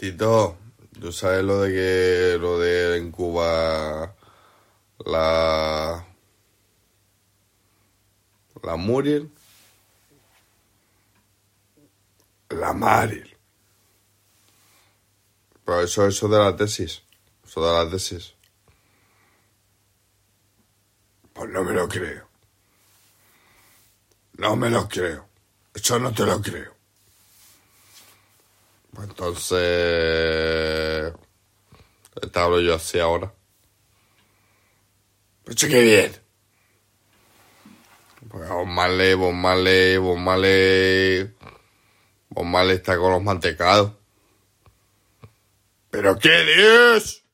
Tito, ¿tú sabes lo de que lo de en Cuba la la Muriel? La Maril. Pero eso, eso de la tesis. Eso de la tesis. Pues no me lo creo. No me lo creo. Eso no te lo creo. Pues entonces... Te hablo yo así ahora. Pues qué bien. Pues Bob Marley, Bob Marley, Bob Marley... Bob Marley está con los mantecados. ¿Pero qué dios?